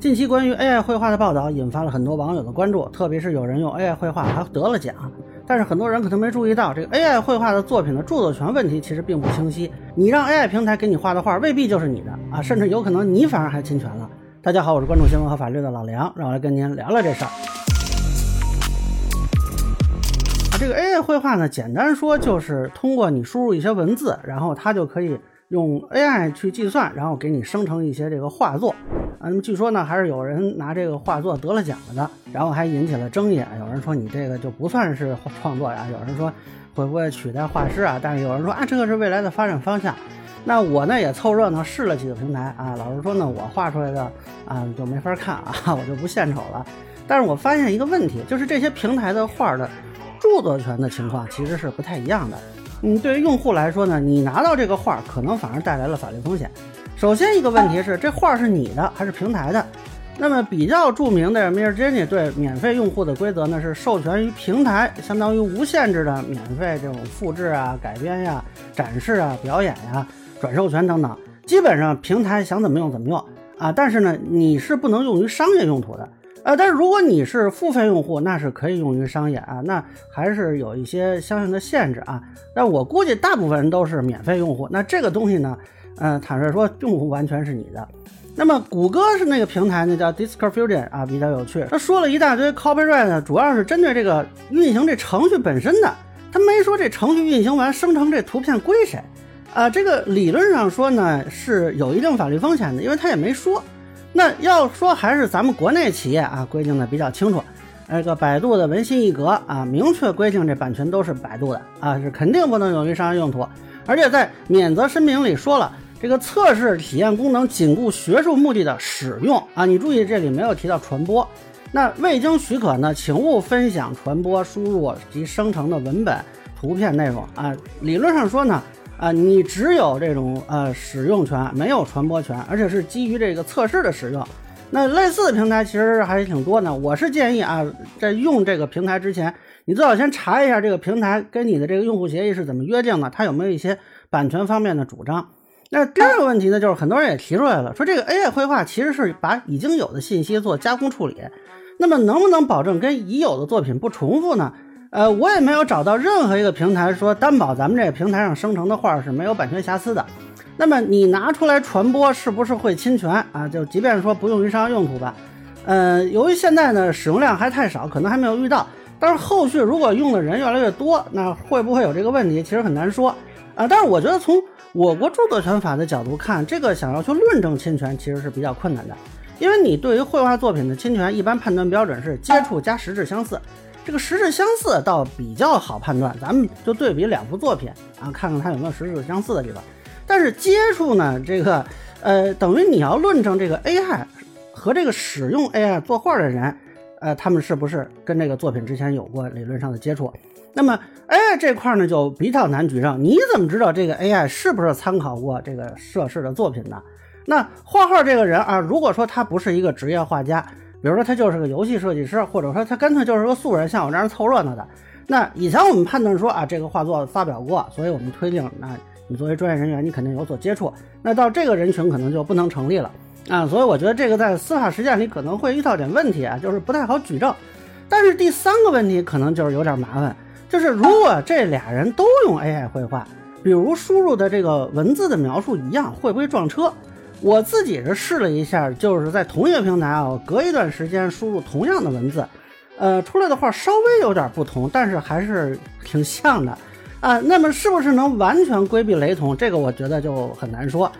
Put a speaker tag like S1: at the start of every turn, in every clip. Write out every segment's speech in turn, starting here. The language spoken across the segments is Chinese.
S1: 近期关于 AI 绘画的报道引发了很多网友的关注，特别是有人用 AI 绘画还得了奖。但是很多人可能没注意到，这个 AI 绘画的作品的著作权问题其实并不清晰。你让 AI 平台给你画的画未必就是你的啊，甚至有可能你反而还侵权了。大家好，我是关注新闻和法律的老梁，让我来跟您聊聊这事儿。这个 AI 绘画呢，简单说就是通过你输入一些文字，然后它就可以用 AI 去计算，然后给你生成一些这个画作。啊，那么据说呢，还是有人拿这个画作得了奖的，然后还引起了争议。有人说你这个就不算是创作呀，有人说会不会取代画师啊？但是有人说啊，这个是未来的发展方向。那我呢也凑热闹试了几个平台啊，老实说呢，我画出来的啊就没法看啊，我就不献丑了。但是我发现一个问题，就是这些平台的画的著作权的情况其实是不太一样的。嗯，对于用户来说呢，你拿到这个画可能反而带来了法律风险。首先一个问题是，这画是你的还是平台的？那么比较著名的 Midjourney 对免费用户的规则呢，是授权于平台，相当于无限制的免费这种复制啊、改编呀、展示啊、表演呀、转授权等等，基本上平台想怎么用怎么用啊。但是呢，你是不能用于商业用途的。呃，但是如果你是付费用户，那是可以用于商业啊，那还是有一些相应的限制啊。但我估计大部分人都是免费用户，那这个东西呢？嗯，坦率说，用户完全是你的。那么谷歌是那个平台，那叫 Discord Fusion 啊，比较有趣。他说了一大堆 copyright，主要是针对这个运行这程序本身的，他没说这程序运行完生成这图片归谁啊。这个理论上说呢，是有一定法律风险的，因为他也没说。那要说还是咱们国内企业啊，规定的比较清楚。那个百度的文心一格啊，明确规定这版权都是百度的啊，是肯定不能用于商业用途，而且在免责声明里说了。这个测试体验功能仅顾学术目的的使用啊，你注意这里没有提到传播。那未经许可呢，请勿分享、传播、输入及生成的文本、图片内容啊。理论上说呢，啊，你只有这种呃使用权，没有传播权，而且是基于这个测试的使用。那类似的平台其实还挺多呢。我是建议啊，在用这个平台之前，你最好先查一下这个平台跟你的这个用户协议是怎么约定的，它有没有一些版权方面的主张。那第二个问题呢，就是很多人也提出来了，说这个 AI 绘画其实是把已经有的信息做加工处理，那么能不能保证跟已有的作品不重复呢？呃，我也没有找到任何一个平台说担保咱们这个平台上生成的画是没有版权瑕疵的。那么你拿出来传播是不是会侵权啊？就即便说不用于商业用途吧，呃，由于现在呢使用量还太少，可能还没有遇到，但是后续如果用的人越来越多，那会不会有这个问题？其实很难说啊。但是我觉得从我国著作权法的角度看，这个想要去论证侵权其实是比较困难的，因为你对于绘画作品的侵权，一般判断标准是接触加实质相似。这个实质相似倒比较好判断，咱们就对比两幅作品啊，看看它有没有实质相似的地方。但是接触呢，这个呃，等于你要论证这个 AI 和这个使用 AI 作画的人，呃，他们是不是跟这个作品之前有过理论上的接触？那么 AI 这块呢就比较难举证，你怎么知道这个 AI 是不是参考过这个涉事的作品呢？那画画这个人啊，如果说他不是一个职业画家，比如说他就是个游戏设计师，或者说他干脆就是个素人，像我这样凑热闹的，那以前我们判断说啊，这个画作发表过，所以我们推定，那你作为专业人员，你肯定有所接触，那到这个人群可能就不能成立了啊。所以我觉得这个在司法实践里可能会遇到点问题啊，就是不太好举证。但是第三个问题可能就是有点麻烦。就是如果这俩人都用 AI 绘画，比如输入的这个文字的描述一样，会不会撞车？我自己是试了一下，就是在同一个平台啊，隔一段时间输入同样的文字，呃，出来的画稍微有点不同，但是还是挺像的啊。那么是不是能完全规避雷同？这个我觉得就很难说。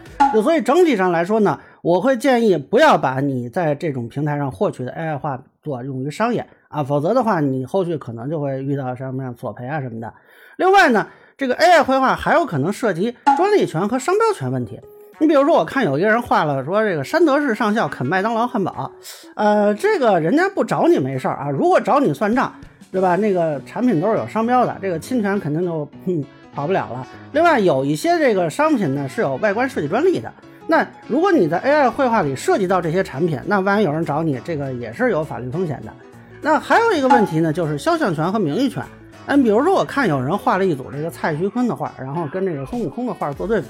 S1: 所以整体上来说呢，我会建议不要把你在这种平台上获取的 AI 画作用于商业。啊，否则的话，你后续可能就会遇到什么样索赔啊什么的。另外呢，这个 AI 绘画还有可能涉及专利权和商标权问题。你比如说，我看有一个人画了，说这个山德士上校啃麦当劳汉堡，呃，这个人家不找你没事儿啊，如果找你算账，对吧？那个产品都是有商标的，这个侵权肯定就嗯跑不了了。另外，有一些这个商品呢是有外观设计专利的，那如果你在 AI 绘画里涉及到这些产品，那万一有人找你，这个也是有法律风险的。那还有一个问题呢，就是肖像权和名誉权。嗯，比如说我看有人画了一组这个蔡徐坤的画，然后跟这个孙悟空的画做对比，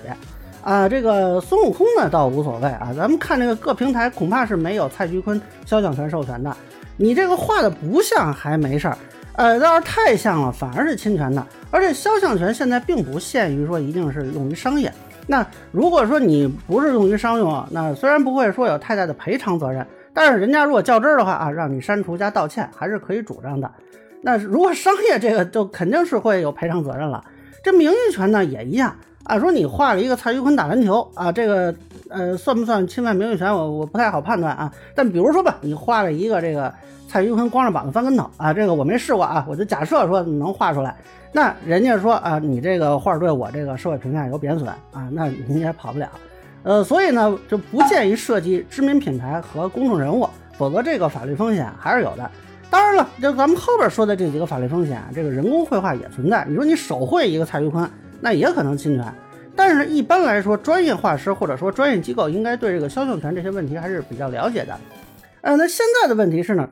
S1: 啊，这个孙悟空呢倒无所谓啊，咱们看这个各平台恐怕是没有蔡徐坤肖像权授权的。你这个画的不像还没事儿，呃，要是太像了反而是侵权的。而且肖像权现在并不限于说一定是用于商业。那如果说你不是用于商用，那虽然不会说有太大的赔偿责任，但是人家如果较真儿的话啊，让你删除加道歉还是可以主张的。那如果商业这个就肯定是会有赔偿责任了。这名誉权呢也一样啊，说你画了一个蔡徐坤打篮球啊，这个呃算不算侵犯名誉权？我我不太好判断啊。但比如说吧，你画了一个这个蔡徐坤光着膀子翻跟头啊，这个我没试过啊，我就假设说能画出来。那人家说啊，你这个画对我这个社会评价有贬损啊，那你也跑不了。呃，所以呢就不建议涉及知名品牌和公众人物，否则这个法律风险还是有的。当然了，就咱们后边说的这几个法律风险，这个人工绘画也存在。你说你手绘一个蔡徐坤，那也可能侵权。但是，一般来说，专业画师或者说专业机构应该对这个肖像权这些问题还是比较了解的。呃，那现在的问题是呢，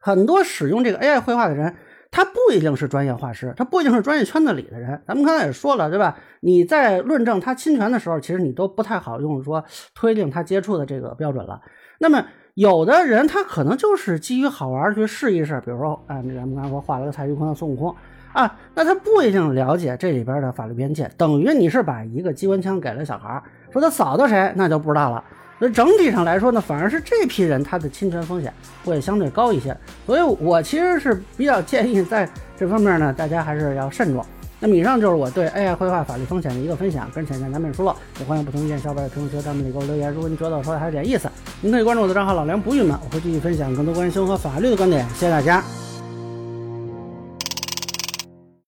S1: 很多使用这个 AI 绘画的人，他不一定是专业画师，他不一定是专业圈子里的人。咱们刚才也说了，对吧？你在论证他侵权的时候，其实你都不太好用说推定他接触的这个标准了。那么，有的人他可能就是基于好玩去试一试，比如说，哎，咱们刚才说画了个蔡徐坤的、孙悟空啊，那他不一定了解这里边的法律边界，等于你是把一个机关枪给了小孩，说他扫到谁，那就不知道了。所以整体上来说呢，反而是这批人他的侵权风险会相对高一些。所以我其实是比较建议在这方面呢，大家还是要慎重。那么以上就是我对 AI 绘画法律风险的一个分享，跟浅见难免疏漏，也欢迎不同意见小伙伴在评论区、弹幕里给我留言。如果您觉得我说的还有点意思，您可以关注我的账号老梁不郁闷，我会继续分享更多关于生活法律的观点。谢谢大家。